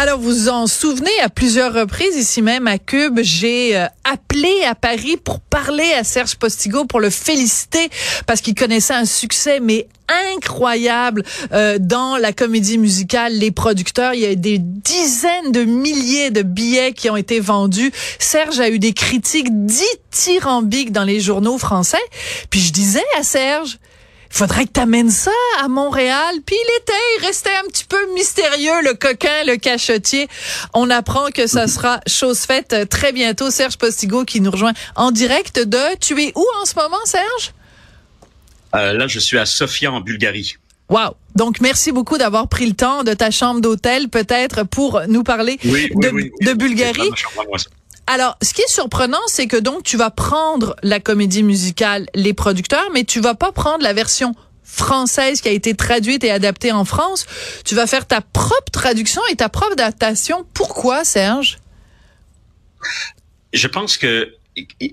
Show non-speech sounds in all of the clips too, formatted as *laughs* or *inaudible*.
Alors, vous en souvenez, à plusieurs reprises, ici même à Cube, j'ai euh, appelé à Paris pour parler à Serge Postigo, pour le féliciter, parce qu'il connaissait un succès, mais incroyable euh, dans la comédie musicale. Les producteurs, il y a des dizaines de milliers de billets qui ont été vendus. Serge a eu des critiques dithyrambiques dans les journaux français. Puis je disais à Serge, faudrait que t'amènes ça à Montréal. Puis il était, il restait un petit peu mystérieux, le coquin, le cachotier. On apprend que ça sera chose faite très bientôt. Serge Postigo qui nous rejoint en direct de... Tu es où en ce moment, Serge? Euh, là, je suis à Sofia, en Bulgarie. Wow. Donc, merci beaucoup d'avoir pris le temps de ta chambre d'hôtel, peut-être, pour nous parler de, de Bulgarie. Alors, ce qui est surprenant, c'est que donc tu vas prendre la comédie musicale Les producteurs, mais tu vas pas prendre la version française qui a été traduite et adaptée en France. Tu vas faire ta propre traduction et ta propre adaptation. Pourquoi, Serge? Je pense que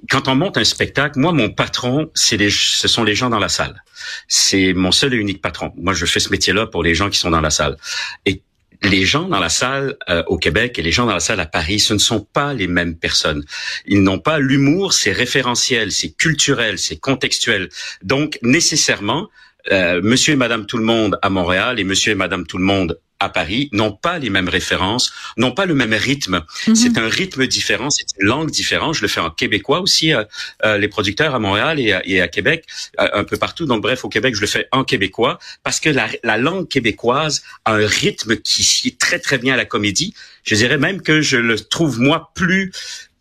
quand on monte un spectacle, moi, mon patron, ce sont les gens dans la salle. C'est mon seul et unique patron. Moi, je fais ce métier-là pour les gens qui sont dans la salle. Et les gens dans la salle euh, au Québec et les gens dans la salle à Paris, ce ne sont pas les mêmes personnes. Ils n'ont pas l'humour, c'est référentiel, c'est culturel, c'est contextuel. Donc nécessairement, euh, Monsieur et Madame tout le monde à Montréal et Monsieur et Madame tout le monde à Paris n'ont pas les mêmes références, n'ont pas le même rythme. Mhm. C'est un rythme différent, c'est une langue différente. Je le fais en québécois aussi, euh, euh les producteurs à Montréal et à, et à Québec, euh, un peu partout. Donc bref, au Québec, je le fais en québécois parce que la, la langue québécoise a un rythme qui est très très bien à la comédie. Je dirais même que je le trouve moi plus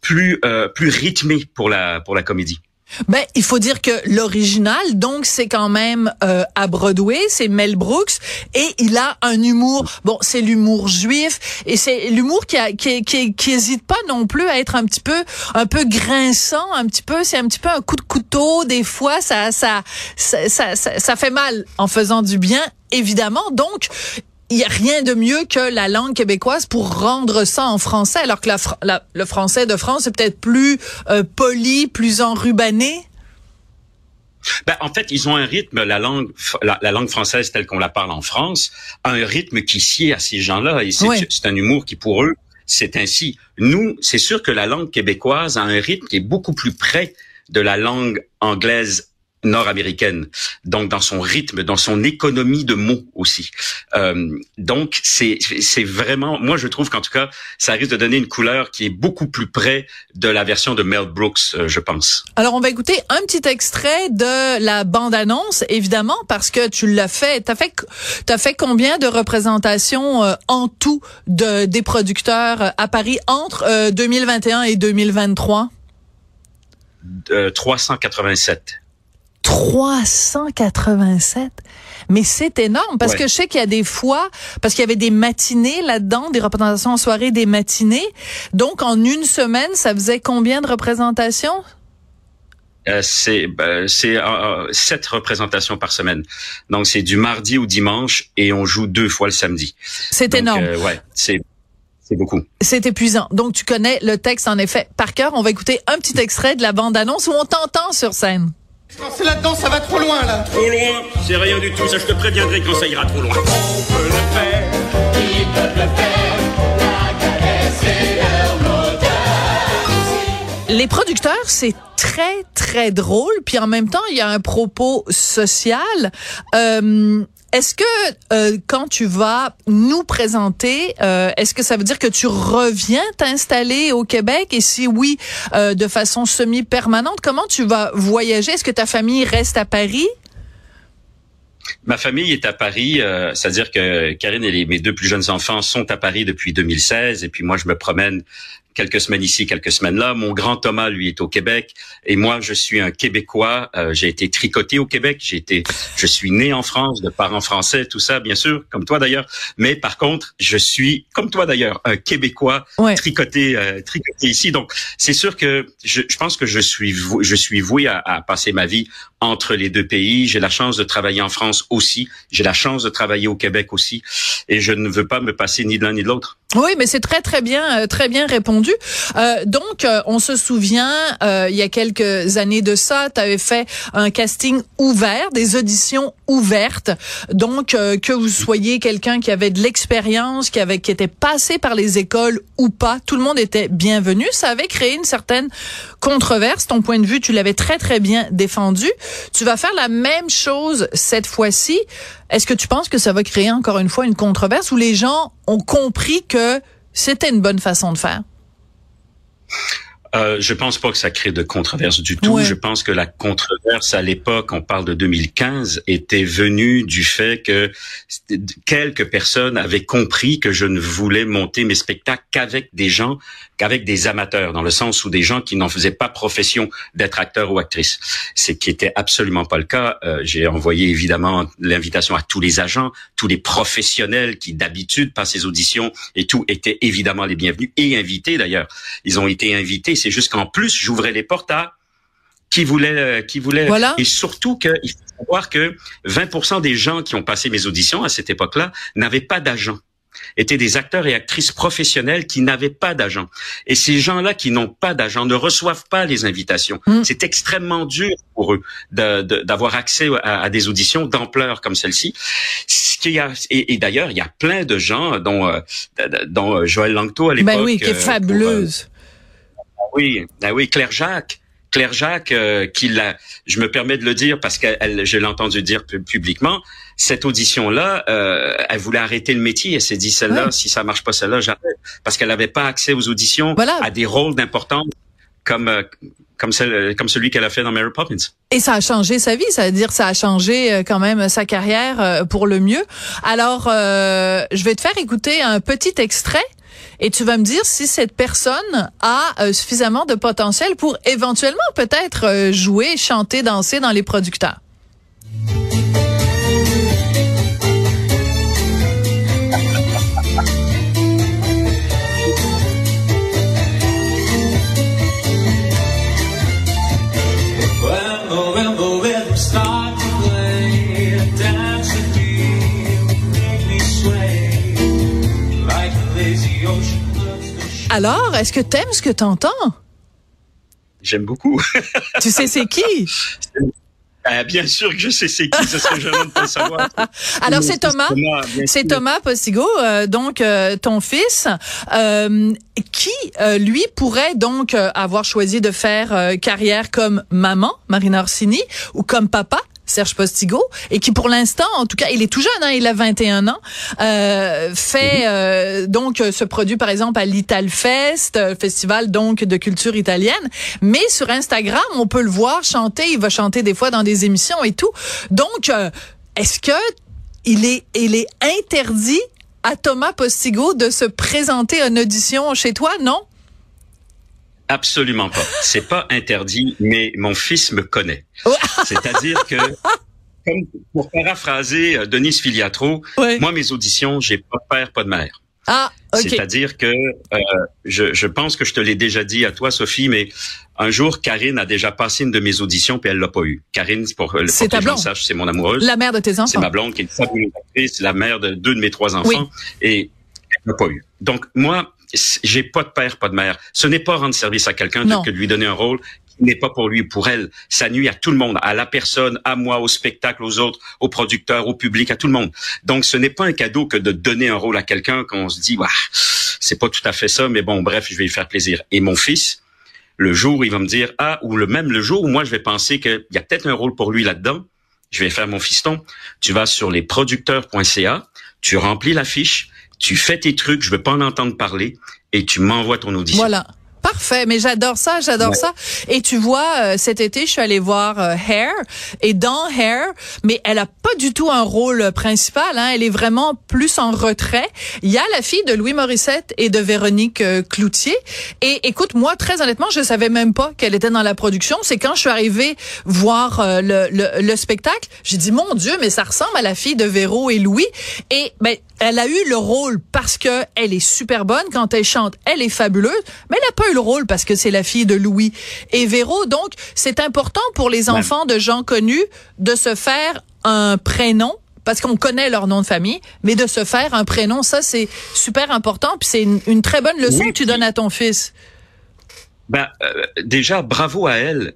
plus euh, plus rythmé pour la pour la comédie. Ben, il faut dire que l'original, donc, c'est quand même euh, à Broadway, c'est Mel Brooks, et il a un humour. Bon, c'est l'humour juif, et c'est l'humour qui, qui, qui, qui hésite pas non plus à être un petit peu, un peu grinçant, un petit peu. C'est un petit peu un coup de couteau. Des fois, ça, ça, ça, ça, ça fait mal en faisant du bien, évidemment. Donc, il y a rien de mieux que la langue québécoise pour rendre ça en français, alors que la, le français de France est peut-être plus euh, poli, plus enrubané? Ben, en fait, ils ont un rythme, la langue, la, langue française telle qu'on la parle en France, a un rythme qui sied à ces gens-là. Et c'est un humour qui, pour eux, c'est ainsi. Nous, c'est sûr que la langue québécoise a un rythme qui est beaucoup plus près de la langue anglaise nord-américaine, donc dans son rythme, dans son économie de mots aussi. Euh, donc c'est c'est vraiment, moi je trouve qu'en tout cas, ça risque de donner une couleur qui est beaucoup plus près de la version de Mel Brooks, euh, je pense. Alors on va écouter un petit extrait de la bande-annonce, évidemment, parce que tu l'as fait. T'as fait t'as fait combien de représentations euh, en tout de des producteurs à Paris entre 2021 et 2023? 387. 387. Mais c'est énorme parce que je sais qu'il y a des fois, parce qu'il y avait des matinées là-dedans, des représentations en soirée, des matinées. Donc, en une semaine, ça faisait combien de représentations? Euh, c'est ben, c'est euh, euh, sept représentations par semaine. Donc c'est du mardi au dimanche et on joue deux fois le samedi. C'est énorme. ouais, c'est c'est beaucoup. C'est épuisant. Donc tu connais le texte en effet par cœur. On va écouter un petit extrait de la bande annonce où on t'entend sur scène. Quand c'est là-dedans, ça va trop loin, là. Trop loin C'est rien du tout, ça je te préviendrai quand ça ira trop loin. On peut le faire, ils peuvent le faire, la Les producteurs, c'est très, très drôle, puis en même temps, il y a un propos social. Euh, est-ce que euh, quand tu vas nous présenter, euh, est-ce que ça veut dire que tu reviens t'installer au Québec? Et si oui, euh, de façon semi-permanente, comment tu vas voyager? Est-ce que ta famille reste à Paris? Ma famille est à Paris, c'est-à-dire que Karine et mes deux plus jeunes enfants sont à Paris depuis 2016, et puis moi je me promène quelques semaines ici, quelques semaines là. Mon grand Thomas, lui, est au Québec. Et moi, je suis un Québécois. Euh, j'ai été tricoté au Québec. J'ai été, je suis né en France, de parents français, tout ça, bien sûr, comme toi d'ailleurs. Mais par contre, je suis, comme toi d'ailleurs, un Québécois tricoté, euh, tricoté ici. Donc, c'est sûr que je, je, pense que je suis, voué, je suis voué à, à passer ma vie entre les deux pays. J'ai la chance de travailler en France aussi. J'ai la chance de travailler au Québec aussi. Et je ne veux pas me passer ni de l'un ni de l'autre. Oui, mais c'est très très bien euh, très bien répondu. Euh, donc euh, on se souvient il y a quelques années de ça, tu avais fait un casting ouvert, des auditions ouvertes. Donc que vous soyez quelqu'un qui avait de l'expérience, qui avait qui était passé par les écoles ou pas, tout le monde était bienvenu. Ça avait créé une certaine controverse. Ton point de vue, tu l'avais très très bien défendu. Tu vas faire la même chose cette fois-ci. Est-ce que tu penses que ça va créer encore une fois une controverse où les gens ont compris que c'était une bonne façon de faire? Euh, je pense pas que ça crée de controverse du tout. Je pense que la controverse à l'époque, on parle de 2015, était venue du fait que quelques personnes avaient compris que je ne voulais monter mes spectacles qu'avec des gens, qu'avec des amateurs, dans le sens où des gens qui n'en faisaient pas profession d'être acteur ou actrice. C'est qui était absolument pas le cas. Euh, J'ai envoyé évidemment l'invitation à tous les agents, tous les professionnels qui d'habitude passent ces auditions et tout étaient évidemment les bienvenus et invités d'ailleurs. Ils ont été invités c'est juste qu'en plus, j'ouvrais les portes à qui voulait, euh, qui voulait. Voilà. Et surtout qu'il faut savoir que 20% des gens qui ont passé mes auditions à cette époque-là n'avaient pas d'agent étaient des acteurs et actrices professionnels qui n'avaient pas d'agent. Et ces gens-là qui n'ont pas d'agent ne reçoivent pas les invitations. Mm. C'est extrêmement dur pour eux d'avoir accès à, des auditions d'ampleur comme celle-ci. Et, d'ailleurs, il y a plein de gens, dont, euh, dont euh, Joël Langto à l'époque. Ben oui, qui est fabuleuse oui, ah oui, Claire Jacques. Claire Jacques, euh, qui l'a, je me permets de le dire parce que je l'ai entendu dire publiquement, cette audition-là, euh, elle voulait arrêter le métier. Elle s'est dit celle-là, si ça marche pas celle-là, j'arrête, parce qu'elle n'avait pas accès aux auditions à des rôles d'importance comme euh, comme celle, comme celui qu'elle a fait dans Mary Poppins. Et ça a changé sa vie, ça veut dire ça a changé quand même sa carrière pour le mieux. Alors, je vais te faire écouter un petit extrait et tu vas me dire si cette personne a euh, suffisamment de potentiel pour éventuellement peut-être euh, jouer, chanter, danser dans les producteurs. Alors, est-ce que t'aimes ce que t'entends? J'aime beaucoup. *laughs* tu sais c'est qui? Ah, bien sûr que je sais c'est qui, ce serait jamais de pas savoir. *laughs* Alors c'est Thomas, c'est Thomas Postigo, euh, donc euh, ton fils, euh, qui lui pourrait donc avoir choisi de faire carrière comme maman, Marina Orsini, ou comme papa, Serge Postigo, et qui pour l'instant, en tout cas, il est tout jeune, hein, il a 21 ans, euh, fait mhm. euh, donc ce produit par exemple à l'Italfest, euh, festival donc de culture italienne, mais sur Instagram, on peut le voir chanter, il va chanter des fois dans des émissions et tout. Donc, est-ce que il est, il est interdit à Thomas Postigo de se présenter en audition chez toi, non? Absolument pas. C'est pas interdit, mais mon fils me connaît. C'est-à-dire que, comme pour paraphraser euh, Denise Filiatro, moi, mes auditions, j'ai pas de père, pas de mère. Ah, ok. C'est-à-dire que euh, je, je, pense que je te l'ai déjà dit à toi, Sophie, mais un jour, Karine a déjà passé une de mes auditions puis elle l'a pas eu. Karine, pour le c'est ta blonde. c'est mon amoureuse. La mère de tes enfants. C'est ma blonde qui est une fabuleuse actrice, la mère de deux de mes trois enfants, et elle l'a pas eu. Donc moi, j'ai pas de père, pas de mère. Ce n'est pas rendre service à quelqu'un que de lui donner un rôle qui n'est pas pour lui ou pour elle. Ça nuit à tout le monde, à la personne, à moi, au spectacle, aux autres, aux producteurs, au public, à tout le monde. Donc, ce n'est pas un cadeau que de donner un rôle à quelqu'un qu'on se dit, c'est pas tout à fait ça, mais bon, bref, je vais lui faire plaisir. Et mon fils, le jour où il va me dire, ah, ou le même le jour où moi je vais penser qu'il y a peut-être un rôle pour lui là-dedans, je vais faire mon fiston. Tu vas sur lesproducteurs.ca, tu remplis la fiche, tu fais tes trucs, je veux pas en entendre parler, et tu m'envoies ton audition. Voilà. Parfait, mais j'adore ça, j'adore ça. Et tu vois, euh, cet été, je suis allée voir euh, Hair, et dans Hair, mais elle a pas du tout un rôle principal, hein, elle est vraiment plus en retrait. Il y a la fille de Louis Morissette et de Véronique euh, Cloutier. Et écoute, moi, très honnêtement, je savais même pas qu'elle était dans la production. C'est quand je suis arrivée voir le, le, le, spectacle, j'ai dit, mon Dieu, mais ça ressemble à la fille de Véro et Louis. Et ben, elle a eu le rôle parce que elle est super bonne quand elle chante, elle est fabuleuse, mais elle a pas eu le rôle parce que c'est la fille de Louis et Véro. Donc, c'est important pour les enfants de gens connus de se faire un prénom parce qu'on connaît leur nom de famille, mais de se faire un prénom, ça c'est super important. Puis c'est une, très bonne leçon que tu donnes à ton fils. Ben, euh, déjà, bravo à elle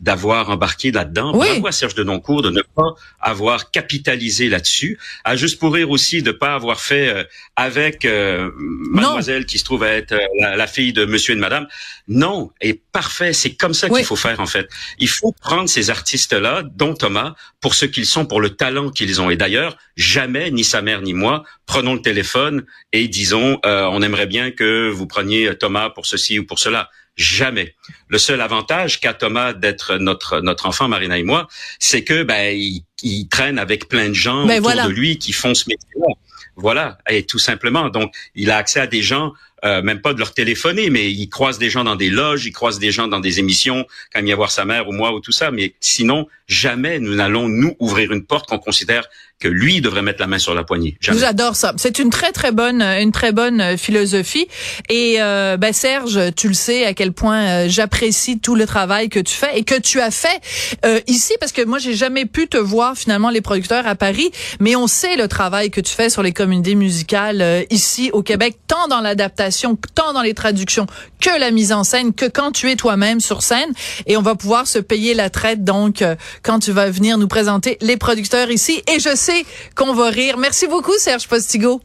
d'avoir embarqué là-dedans. Bravo à Serge Denoncourt de ne pas avoir capitalisé là-dessus. À Juste pour rire aussi de pas avoir fait euh, avec euh, mademoiselle qui se trouve à être la, fille de monsieur et de madame. Non, et parfait, c'est comme ça qu'il faut faire en fait. Il faut prendre ces artistes-là, dont Thomas, pour ce qu'ils sont, pour le talent qu'ils ont. Et d'ailleurs, jamais, ni sa mère ni moi, prenons le téléphone et disons, on aimerait bien que vous preniez Thomas pour ceci ou pour cela. Jamais. Le seul avantage qu'a Thomas d'être notre notre enfant, Marina et moi, c'est que ben il, traîne avec plein de gens ben autour de lui qui font ce métier-là. Voilà, et tout simplement. Donc, il a accès à des gens, euh, même pas de leur téléphoner, mais il croise des gens dans des loges, il croise des gens dans des émissions, quand il vient voir sa mère ou moi ou tout ça. Mais sinon, jamais nous n'allons nous ouvrir une porte qu'on considère que lui devrait mettre la main sur la poignée. J'adore ça. C'est une très très bonne une très bonne euh, philosophie. Et euh, ben Serge, tu le sais à quel point euh, j'apprécie tout le travail que tu fais et que tu as fait euh, ici parce que moi j'ai jamais pu te voir finalement les producteurs à Paris, mais on sait le travail que tu fais sur les communautés musicales ici au Québec, tant dans l'adaptation, tant dans les traductions que la mise en scène, que quand tu es toi-même sur scène. Et on va pouvoir se payer la traite donc quand tu vas venir nous présenter les producteurs ici. Et je sais qu'on va rire. Merci beaucoup, Serge Postigo.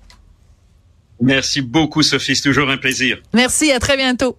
Merci beaucoup, Sophie. C'est toujours un plaisir. Merci. À très bientôt.